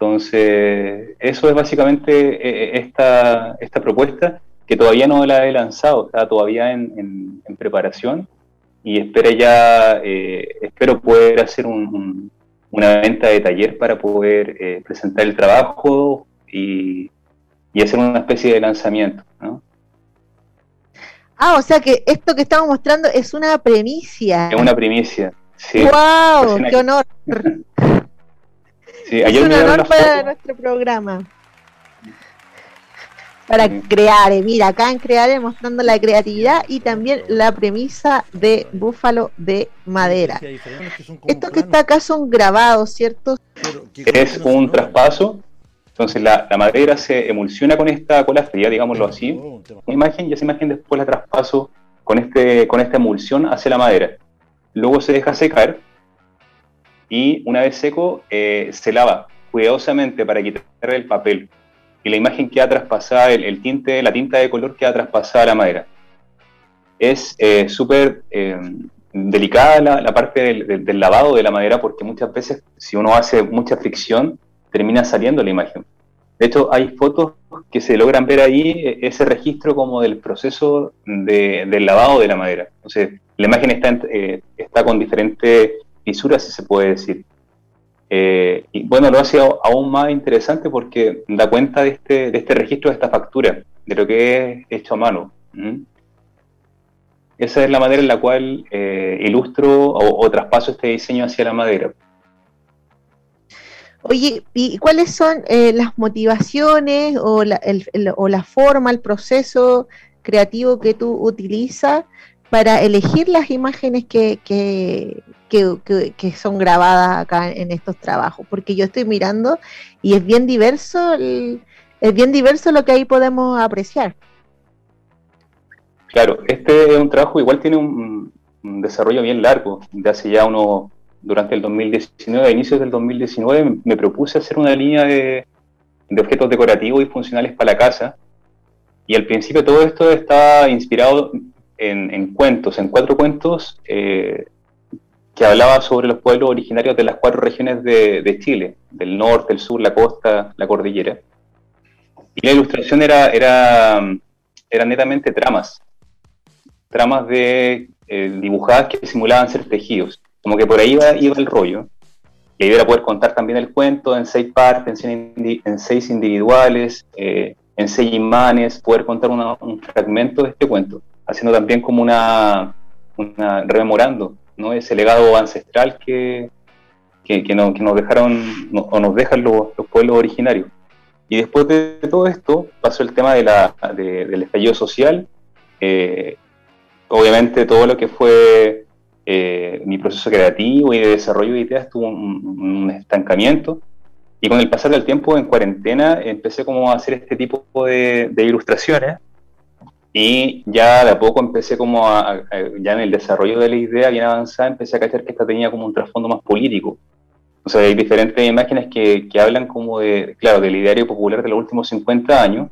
Entonces, eso es básicamente eh, esta, esta propuesta que todavía no la he lanzado, está todavía en preparación y espero ya, eh, espero poder hacer una venta de taller para poder eh, presentar el trabajo y, y hacer una especie de lanzamiento. ¿no? Ah, o sea que esto que estamos mostrando es una primicia. Es una primicia. Sí. ¡Wow! ¡Qué honor! Sí, es un honor para nuestro programa. Para crear, eh, mira, acá en crear mostrando la creatividad y también la premisa de búfalo de madera. Estos que está acá son grabados, ¿cierto? Es un traspaso entonces la, madera se emulsiona con esta cola fría, digámoslo así, una imagen y esa imagen después la traspaso con, este, con esta emulsión hacia la madera. Luego se deja secar y una vez seco eh, se lava cuidadosamente para quitar el papel y la imagen queda traspasada, el, tinte, la tinta de color queda traspasada a la madera. Es eh, súper eh, delicada la, parte del, lavado de la madera porque muchas veces si uno hace mucha fricción termina saliendo la imagen. De hecho, hay fotos que se logran ver ahí, e, ese registro como del proceso del lavado de la madera. Entonces, la imagen está, eh, está con diferentes fisuras, si se puede decir. Eh, y bueno, lo hace aún más interesante porque da cuenta de este, de este registro de esta factura, de lo que es hecho a mano. Esa es la manera en la cual eh, ilustro o traspaso este diseño hacia la madera. Oye, ¿y cuáles son eh, las motivaciones o la, o la forma, el proceso creativo que tú utilizas para elegir las imágenes que, que, son grabadas acá en estos trabajos? Porque yo estoy mirando y es bien diverso, es bien diverso lo que ahí podemos apreciar. Claro, este es un trabajo igual tiene un, un desarrollo bien largo, de hace ya unos durante el 2019, a inicios del 2019, me propuse hacer una línea de, objetos decorativos y funcionales para la casa. Y al principio todo esto estaba inspirado en, cuentos, en cuatro cuentos eh, que hablaba sobre los pueblos originarios de las cuatro regiones de, Chile, del norte, el sur, la costa, la cordillera. Y la ilustración era, era, era netamente tramas, tramas de eh, dibujadas que simulaban ser tejidos. Como que por ahí iba, el rollo. La idea era poder contar también el cuento en seis partes, en, seis individuales, eh, en seis imanes, poder contar un fragmento de este cuento, haciendo también como una, rememorando ¿no? ese legado ancestral que, que, nos dejaron o nos dejan los, pueblos originarios. Y después de todo esto pasó el tema de la, del estallido social, eh, obviamente todo lo que fue eh, mi proceso creativo y de desarrollo de ideas tuvo un, estancamiento. Y con el pasar del tiempo en cuarentena empecé como a hacer este tipo de, ilustraciones y ya de a poco empecé como a, ya en el desarrollo de la idea bien avanzada, empecé a cachar que esta tenía como un trasfondo más político. O sea, hay diferentes imágenes que, que hablan como de, claro, del ideario popular de los últimos 50 años,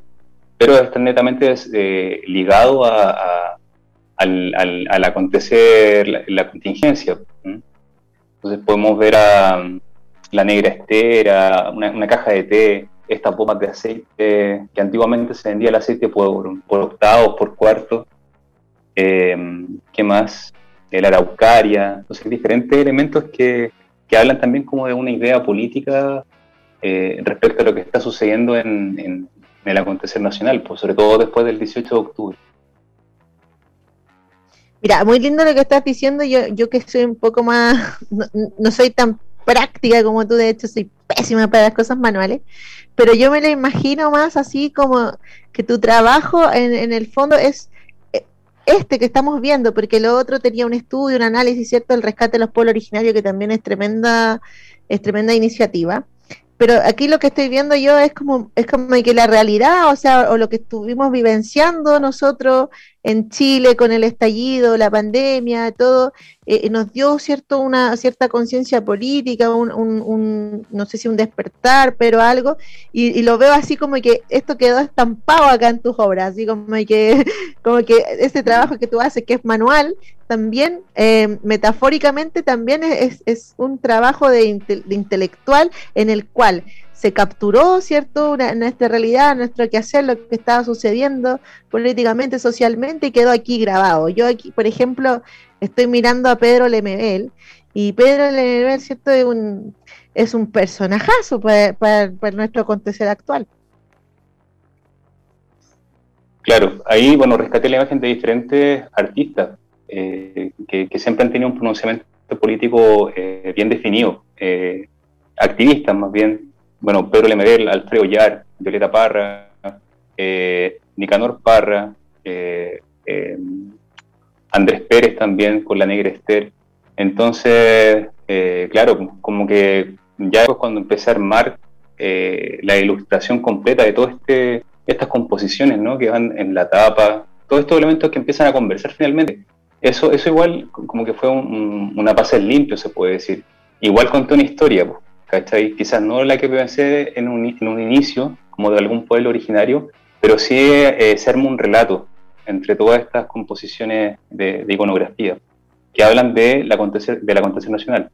pero están netamente eh, ligados a, al, acontecer la, contingencia. Entonces podemos ver a la negra estera, una, caja de té, estas bombas de aceite, que antiguamente se vendía el aceite por, octavos, por cuartos. Eh, ¿Qué más? La araucaria. Entonces, diferentes elementos que, hablan también como de una idea política eh, respecto a lo que está sucediendo en, en, el acontecer nacional, pues, sobre todo después del 18 de octubre. Mira, muy lindo lo que estás diciendo. Yo, yo que soy un poco más, no, soy tan práctica como tú, de hecho soy pésima para las cosas manuales, pero yo me lo imagino más así como que tu trabajo en, en el fondo es eh, este que estamos viendo, porque lo otro tenía un estudio, un análisis, ¿cierto? El rescate de los pueblos originarios, que también es tremenda, es tremenda iniciativa pero aquí lo que estoy viendo yo es como es como que la realidad, o sea, o lo que estuvimos vivenciando nosotros en Chile con el estallido, la pandemia, todo, eh, eh, nos dio cierto una cierta conciencia política, un, no sé si un despertar, pero algo, y, lo veo así como que esto quedó estampado acá en tus obras, así como que, como que ese trabajo que tú haces, que es manual, también eh, metafóricamente también es, es, un trabajo de intelectual en el cual se capturó, ¿cierto?, nuestra realidad, nuestro quehacer, lo que estaba sucediendo políticamente, socialmente, y quedó aquí grabado. Yo aquí, por ejemplo, estoy mirando a Pedro Lemebel, y Pedro Lemebel, ¿cierto?, es un, es un personajazo para, nuestro acontecer actual. Claro, ahí, bueno, rescaté la imagen de diferentes artistas eh, que, siempre han tenido un pronunciamiento político eh, bien definido, eh, activistas más bien, bueno, Pedro Lemedel, Alfredo Yar, Violeta Parra, Nicanor Parra, Andrés Pérez también con la Negra Esther. Entonces, claro, como que ya cuando empecé a armar la ilustración completa de todo este estas composiciones ¿no? que van en la tapa, todos estos elementos que empiezan a conversar finalmente. Eso, eso igual como que fue una pase limpio, se puede decir. Igual conté una historia, Quizás no la que pensé en un, en un inicio, como de algún pueblo originario, pero sí eh, se arma un relato entre todas estas composiciones de, iconografía que hablan de la acontecer, de la acontecer nacional.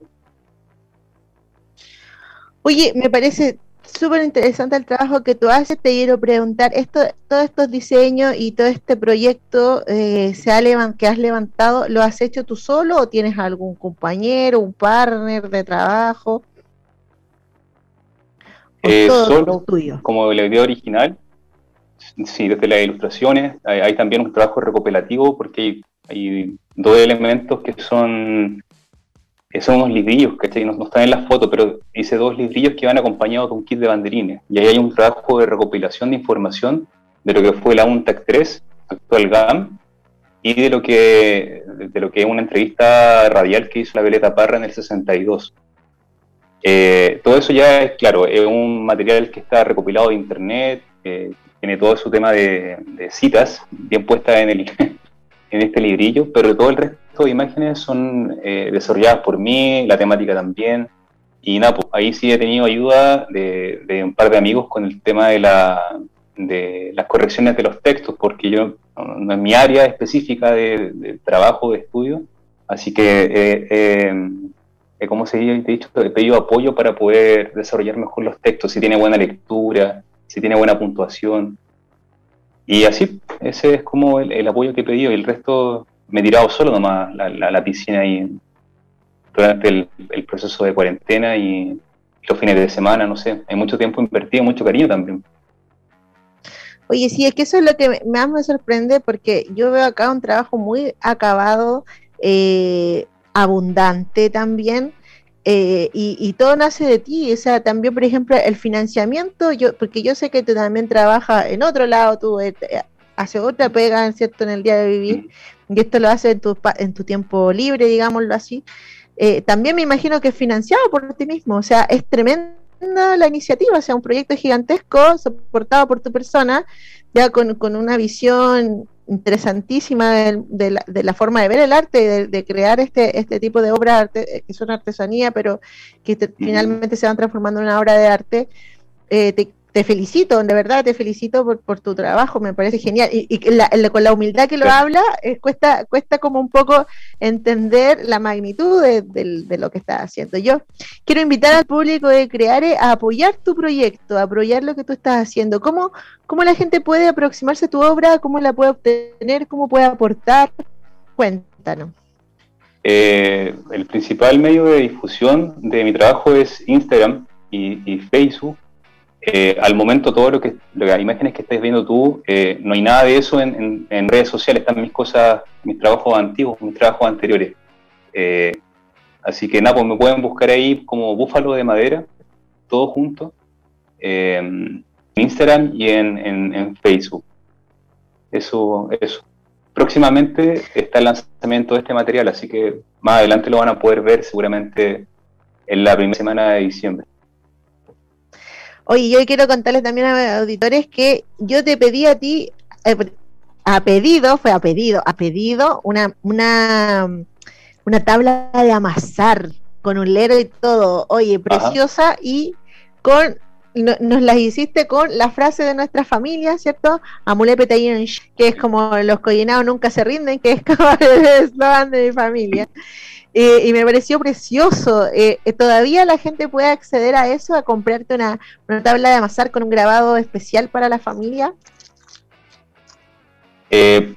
Oye, me parece súper interesante el trabajo que tú haces. Te quiero preguntar, esto, todos estos diseños y todo este proyecto eh, se ha que has levantado, ¿lo has hecho tú solo o tienes algún compañero, un partner de trabajo? Eh, solo, como la idea original, sí, desde las ilustraciones, hay, también un trabajo recopilativo porque hay dos elementos que son son unos librillos, que No, están en la foto, pero hice dos librillos que van acompañados de un kit de banderines. Y ahí hay un trabajo de recopilación de información de lo que fue la UNTAC 3, actual GAM, y de lo que de lo que es una entrevista radial que hizo la Violeta Parra en el 62. Eh, todo eso ya es, claro, es un material que está recopilado de internet, eh, tiene todo su tema de, de citas bien puestas en, el, en este librillo, pero todo el resto de imágenes son eh, desarrolladas por mí, la temática también. Y nada, pues, ahí sí he tenido ayuda de, un par de amigos con el tema de, la, de las correcciones de los textos, porque yo no es mi área específica de, trabajo, de estudio, así que como se he dicho, he pedido apoyo para poder desarrollar mejor los textos, si tiene buena lectura, si tiene buena puntuación. Y así, ese es como el, el apoyo que he pedido y el resto me he tirado solo nomás la, la, piscina ahí durante el, proceso de cuarentena y los fines de semana, no sé, hay mucho tiempo invertido, mucho cariño también. Oye, sí, es que eso es lo que más me sorprende porque yo veo acá un trabajo muy acabado, eh, abundante también, eh, y, todo nace de ti, o sea, también, por ejemplo, el financiamiento, yo porque yo sé que tú también trabajas en otro lado, tú eh, haces otra pega, ¿cierto?, en el día de vivir, y esto lo hace en tu, en tu tiempo libre, digámoslo así, eh, también me imagino que es financiado por ti mismo, o sea, es tremenda la iniciativa, o sea, un proyecto gigantesco soportado por tu persona, ya con, una visión interesantísima de, la, forma de ver el arte, de, crear este, este tipo de obras eh, que son artesanía, pero que finalmente se van transformando en una obra de arte. Eh, te, te felicito, de verdad te felicito por, tu trabajo, me parece genial. Y, con la humildad que lo habla, eh, cuesta, cuesta como un poco entender la magnitud de, lo que estás haciendo. Yo quiero invitar al público de Creare a apoyar tu proyecto, a apoyar lo que tú estás haciendo. ¿Cómo, cómo la gente puede aproximarse a tu obra? ¿Cómo la puede obtener? ¿Cómo puede aportar? Cuéntanos. Eh, el principal medio de difusión de mi trabajo es Instagram y Facebook eh, al momento todo lo que las imágenes que estáis viendo tú, eh, no hay nada de eso en, redes sociales, están mis cosas, mis trabajos antiguos, mis trabajos anteriores. Eh, así que nada, pues me pueden buscar ahí como Búfalo de Madera, todo junto, en Instagram y en, Facebook. Eso, eso. Próximamente está el lanzamiento de este material, así que más adelante lo van a poder ver seguramente en la primera semana de diciembre. Oye, yo quiero contarles también a auditores que yo te pedí a ti, eh, a pedido, fue a pedido, a pedido, una, una, una tabla de amasar con un lero y todo. Oye, preciosa y con nos las hiciste con la frase de nuestra familia, ¿cierto? Amule que es como los collinados nunca se rinden, que es como el eslogan de mi familia. Eh, y me pareció precioso. Eh, eh, ¿Todavía la gente puede acceder a eso, a comprarte una, tabla de amasar con un grabado especial para la familia?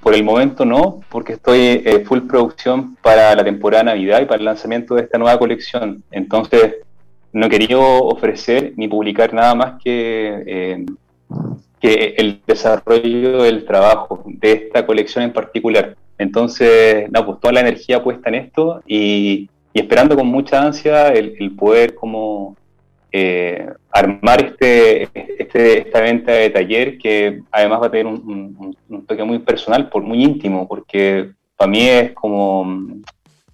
por el momento no, porque estoy full producción para la temporada de Navidad y para el lanzamiento de esta nueva colección. Entonces, no quería ofrecer ni publicar nada más que que el desarrollo del trabajo de esta colección en particular. Entonces, no, pues toda la energía puesta en esto y, esperando con mucha ansia el, poder como eh, armar este, este, esta venta de taller que además va a tener un, toque muy personal, por, muy íntimo, porque para mí es como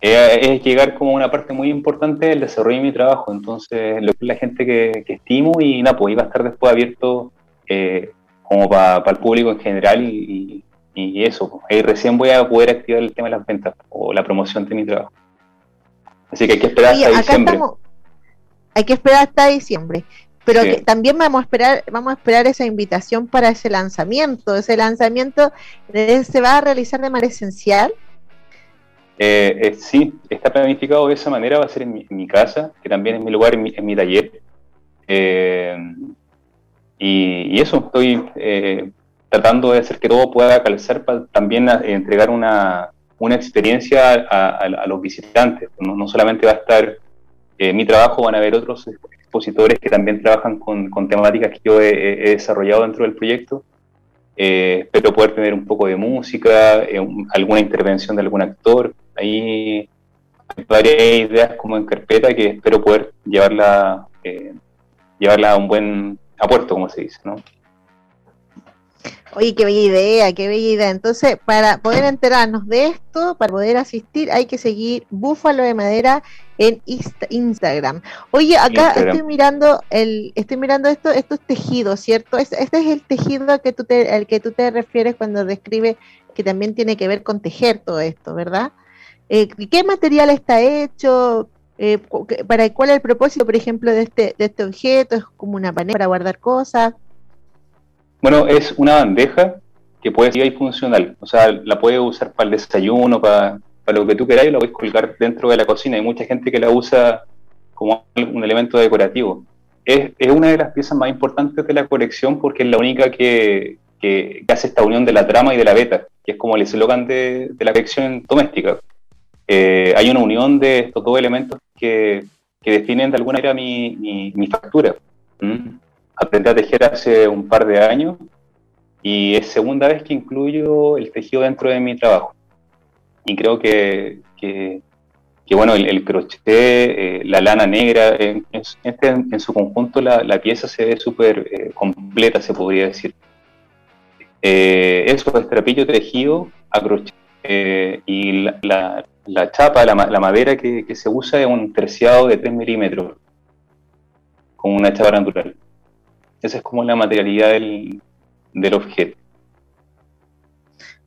es, llegar como una parte muy importante del desarrollo de mi trabajo. Entonces, lo que la gente que, estimo y nada, pues iba a estar después abierto eh, como para el público en general y, y, eso. Pues, ahí recién voy a poder activar el tema de las ventas o la promoción de mi trabajo. Así que hay que esperar hasta diciembre. hay que esperar hasta diciembre. Pero también vamos a esperar, vamos a esperar esa invitación para ese lanzamiento. Ese lanzamiento se va a realizar de manera esencial. Eh, eh, sí, está planificado de esa manera, va a ser en mi, casa, que también es mi lugar, en mi, en mi taller. Eh, y, eso, estoy eh, tratando de hacer que todo pueda calzar para también entregar una, una experiencia a, los visitantes. No, solamente va a estar eh, mi trabajo, van a haber otros expositores que también trabajan con, temáticas que yo he, desarrollado dentro del proyecto. Eh, espero poder tener un poco de música, alguna intervención de algún actor. Ahí hay varias ideas como en carpeta que espero poder llevarla, llevarla a un buen a puerto, como se dice, ¿no? Oye, qué bella idea, qué bella idea. Entonces, para poder enterarnos de esto, para poder asistir, hay que seguir Búfalo de Madera en Instagram. Oye, acá estoy mirando el, estoy mirando esto, estos tejidos, ¿cierto? Este, es el tejido que tú te, al que tú te refieres cuando describes que también tiene que ver con tejer todo esto, ¿verdad? Eh, ¿Qué material está hecho? Eh, para cuál es el propósito, por ejemplo, de este, este objeto, es como una panela para guardar cosas. Bueno, es una bandeja que puede ser funcional, o sea, la puedes usar para el desayuno, para, para lo que tú queráis, la puedes colgar dentro de la cocina. Hay mucha gente que la usa como un elemento decorativo. Es, una de las piezas más importantes de la colección porque es la única que, hace esta unión de la trama y de la beta, que es como el eslogan de la colección doméstica. Eh, hay una unión de estos dos elementos que, definen de alguna manera mi, factura. Aprendí a tejer hace un par de años y es segunda vez que incluyo el tejido dentro de mi trabajo. Y creo que, bueno, el, crochet, eh, la lana negra, en, este, en, su conjunto la, pieza se ve súper eh, completa, se podría decir. Eh, eso es trapillo tejido a crochet. Y la, la chapa, la, madera que, se usa es un terciado de 3 milímetros, con una chapa natural. Esa es como la materialidad del, objeto.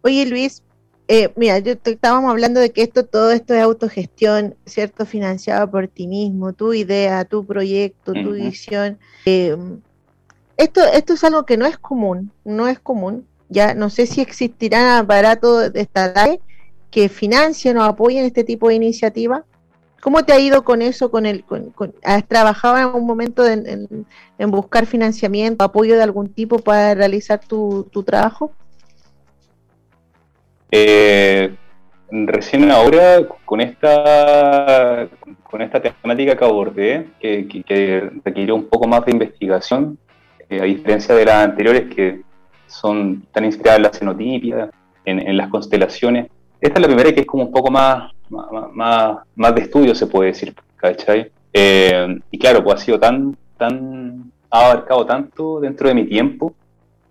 Oye Luis, eh, mira, yo estábamos hablando de que esto, todo esto es autogestión, ¿cierto? Financiado por ti mismo, tu idea, tu proyecto, tu visión. Eh, esto, esto es algo que no es común, no es común. Ya no sé si existirán aparatos de esta edad que financien o apoyen este tipo de iniciativa? ¿Cómo te ha ido con eso? Con el, ¿Has trabajado en algún momento en, buscar financiamiento, apoyo de algún tipo para realizar tu, trabajo? Eh, recién ahora, con esta, con esta temática que abordé, que, requirió un poco más de investigación, eh, a diferencia de las anteriores que son tan inspiradas en la cenotipia, en las constelaciones, esta es la primera que es como un poco más, más, más, de estudio, se puede decir, ¿cachai? Eh, y claro, pues ha sido tan, tan, ha abarcado tanto dentro de mi tiempo,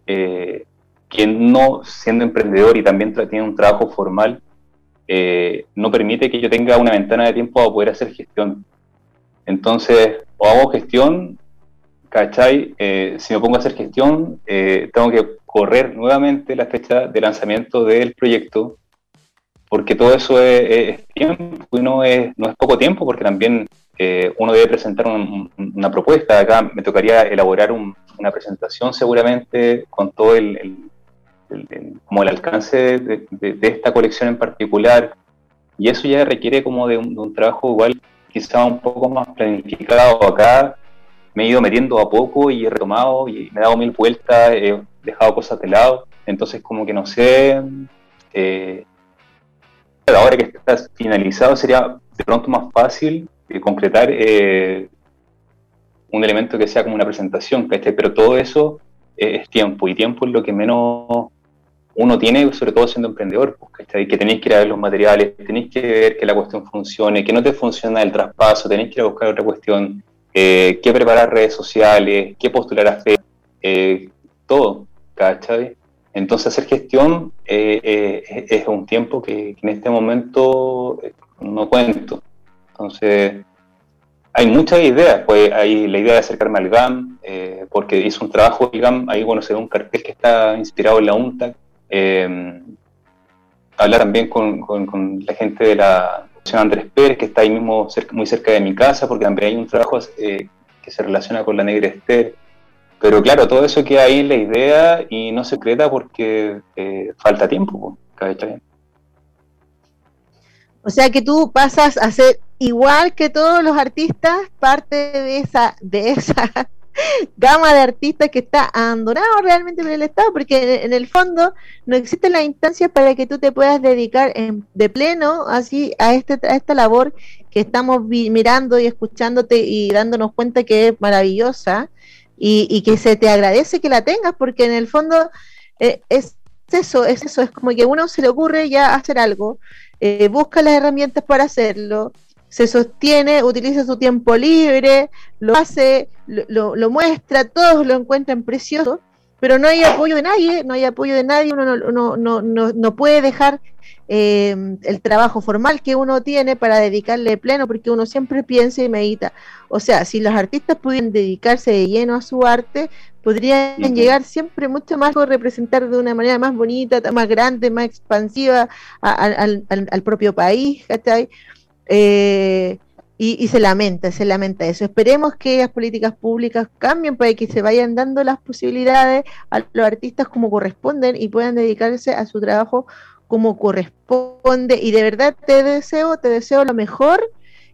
eh, que no, siendo emprendedor y también tiene un trabajo formal, eh, no permite que yo tenga una ventana de tiempo para poder hacer gestión. Entonces, o hago gestión, ¿cachai? si me pongo a hacer gestión, tengo que correr nuevamente la fecha de lanzamiento del proyecto, porque todo eso es, tiempo y no es, no es poco tiempo, porque también eh, uno debe presentar una propuesta. Acá me tocaría elaborar una presentación seguramente con todo el, como el alcance de, esta colección en particular, y eso ya requiere como de un, trabajo igual quizá un poco más planificado. Acá me he ido metiendo a poco y he retomado y me he dado mil vueltas, he dejado cosas de lado, entonces como que no sé... Eh, ahora que está finalizado sería de pronto más fácil eh, concretar eh, un elemento que sea como una presentación, Pero todo eso es tiempo, y tiempo es lo que menos uno tiene, sobre todo siendo emprendedor, pues, que tenéis que ir a ver los materiales, tenéis que ver que la cuestión funcione, que no te funciona el traspaso, tenéis que ir a buscar otra cuestión, eh, qué preparar redes sociales, qué postular a fe, eh, todo, ¿cachai? Entonces hacer gestión eh, es un tiempo que, en este momento no cuento. Entonces hay muchas ideas, pues hay la idea de acercarme al GAM, porque hizo un trabajo el GAM, ahí bueno se ve un cartel que está inspirado en la UNTAC, eh, hablar también con, la gente de la Andrés Pérez, que está ahí mismo muy cerca de mi casa, porque también hay un trabajo eh, que se relaciona con la Negra Esther. Pero claro, todo eso queda ahí en la idea y no se porque eh, falta tiempo. O sea que tú pasas a ser igual que todos los artistas, parte de esa, de esa gama de artistas que está abandonado realmente por el Estado, porque en, el fondo no existe la instancia para que tú te puedas dedicar de pleno así a, este, a esta labor que estamos mirando y escuchándote y dándonos cuenta que es maravillosa y, que se te agradece que la tengas, porque en el fondo eh, es eso, es eso, es como que a uno se le ocurre ya hacer algo, eh, busca las herramientas para hacerlo, se sostiene, utiliza su tiempo libre, lo hace, lo, lo, muestra, todos lo encuentran precioso, pero no hay apoyo de nadie, no hay apoyo de nadie, uno no, no, no, no puede dejar eh, el trabajo formal que uno tiene para dedicarle pleno, porque uno siempre piensa y medita. O sea, si los artistas pudieran dedicarse de lleno a su arte, podrían llegar siempre mucho más a representar de una manera más bonita, más grande, más expansiva al, al, al propio país, ¿cachai? Eh, y, se lamenta, se lamenta eso. Esperemos que las políticas públicas cambien para que se vayan dando las posibilidades a los artistas como corresponden y puedan dedicarse a su trabajo como corresponde. Y de verdad te deseo, te deseo lo mejor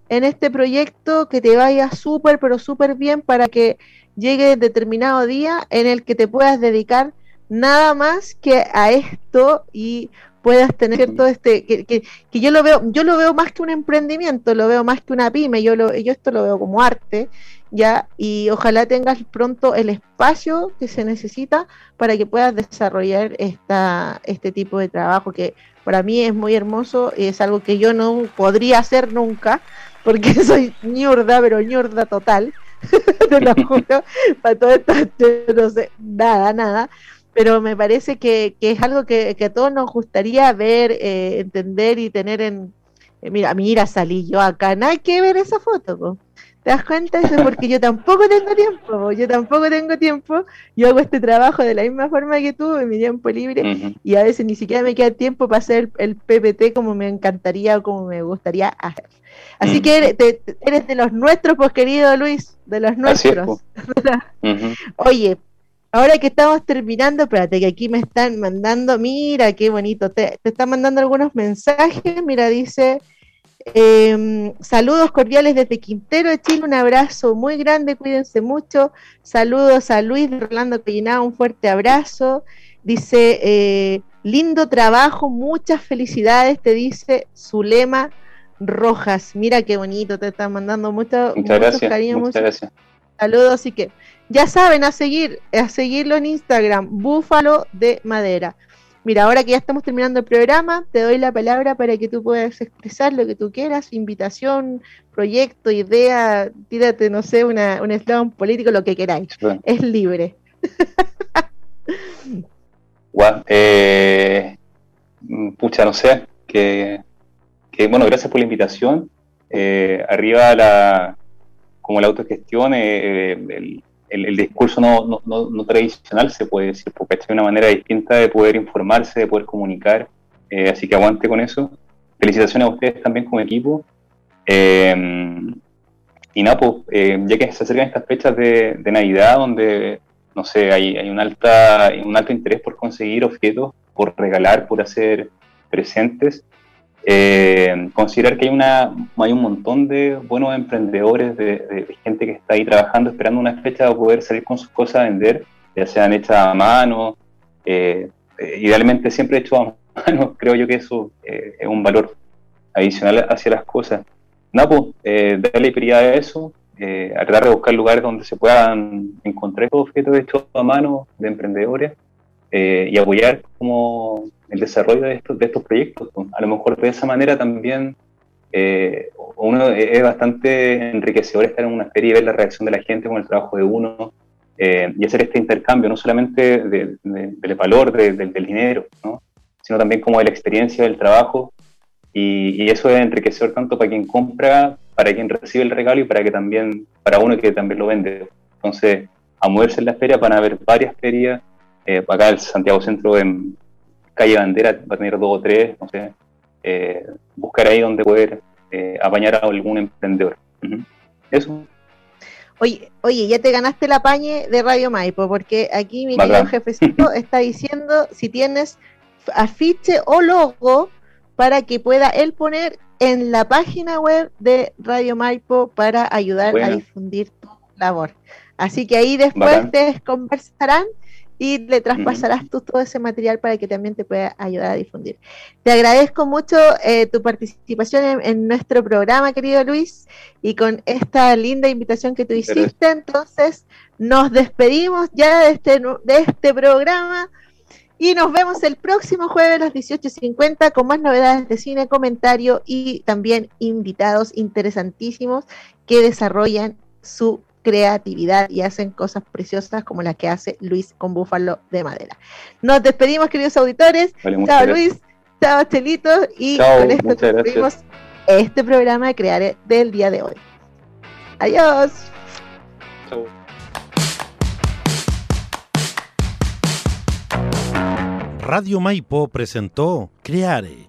en este proyecto, que te vaya súper, pero súper bien para que llegue determinado día en el que te puedas dedicar nada más que a esto y puedas tener todo este que, que, yo lo veo yo lo veo más que un emprendimiento lo veo más que una pyme yo lo yo esto lo veo como arte ya y ojalá tengas pronto el espacio que se necesita para que puedas desarrollar esta este tipo de trabajo que para mí es muy hermoso y es algo que yo no podría hacer nunca porque soy ñurda pero ñurda total te lo juro para todo esto no sé nada nada pero me parece que, es algo que, a todos nos gustaría ver, eh, entender y tener en... Eh, mira, mira, salí yo acá, no hay que ver esa foto, ¿te das cuenta? Eso porque yo tampoco tengo tiempo, yo tampoco tengo tiempo, yo hago este trabajo de la misma forma que tú, en mi tiempo libre, y a veces ni siquiera me queda tiempo para hacer el PPT como me encantaría o como me gustaría hacer. Así que eres, de los nuestros, pues querido Luis, de los nuestros. Oye, Ahora que estamos terminando, espérate que aquí me están mandando, mira qué bonito, te, están mandando algunos mensajes, mira, dice, em, saludos cordiales desde Quintero de Chile, un abrazo muy grande, cuídense mucho, saludos a Luis de Orlando Collinado, un fuerte abrazo, dice, eh, lindo trabajo, muchas felicidades, te dice Zulema Rojas, mira qué bonito, te están mandando mucho, muchas gracias, cariño, muchas gracias. Saludos, así que ya saben, a seguir, a seguirlo en Instagram, Búfalo de Madera. Mira, ahora que ya estamos terminando el programa, te doy la palabra para que tú puedas expresar lo que tú quieras, invitación, proyecto, idea, tírate, no sé, una, un eslogan político, lo que queráis. Es libre. eh, pucha, no sé, que, bueno, gracias por la invitación. Eh, arriba la, como la autogestión, eh, el, el, discurso no, no, no, tradicional, se puede decir, porque es una manera distinta de poder informarse, de poder comunicar, eh, así que aguante con eso. Felicitaciones a ustedes también como equipo. Eh, y nada, pues, eh, ya que se acercan estas fechas de, de Navidad, donde, no sé, hay, hay un, alta, un alto interés por conseguir objetos, por regalar, por hacer presentes, eh, considerar que hay, una, hay un montón de buenos emprendedores, de, gente que está ahí trabajando, esperando una fecha de poder salir con sus cosas a vender, ya sean hechas a mano, eh, eh, idealmente siempre hecho a mano, creo yo que eso es un valor adicional hacia las cosas. Napo, pues, darle prioridad a eso, tratar de buscar lugares donde se puedan encontrar estos objetos hechos a mano de emprendedores y apoyar como el desarrollo de estos, de estos proyectos. A lo mejor de esa manera también uno es bastante enriquecedor estar en una feria y ver la reacción de la gente con el trabajo de uno y hacer este intercambio, no solamente del valor del dinero, ¿no? sino también como de la experiencia del trabajo. Y, eso es enriquecedor tanto para quien compra, para quien recibe el regalo y para que también, para uno que también lo vende. Entonces, a moverse en la feria van a haber varias ferias. Eh, acá el Santiago Centro en calle Bandera va a tener dos o tres, no sé, eh, buscar ahí donde poder eh, apañar a algún emprendedor. Eso. Oye, oye, ya te ganaste la pañe de Radio Maipo, porque aquí mi querido jefecito está diciendo si tienes afiche o logo para que pueda él poner en la página web de Radio Maipo para ayudar a difundir tu labor. Así que ahí después te conversarán y le traspasarás tú todo ese material para que también te pueda ayudar a difundir. Te agradezco mucho eh, tu participación en, nuestro programa, querido Luis, y con esta linda invitación que tú hiciste, entonces nos despedimos ya de este, de este programa y nos vemos el próximo jueves a las 18.50 con más novedades de cine, comentario y también invitados interesantísimos que desarrollan su creatividad y hacen cosas preciosas como las que hace Luis con Búfalo de Madera. Nos despedimos, queridos auditores. chao Luis, chao Chelito y con esto concluimos este programa de Crear del día de hoy. Adiós. Radio Maipo presentó Creare,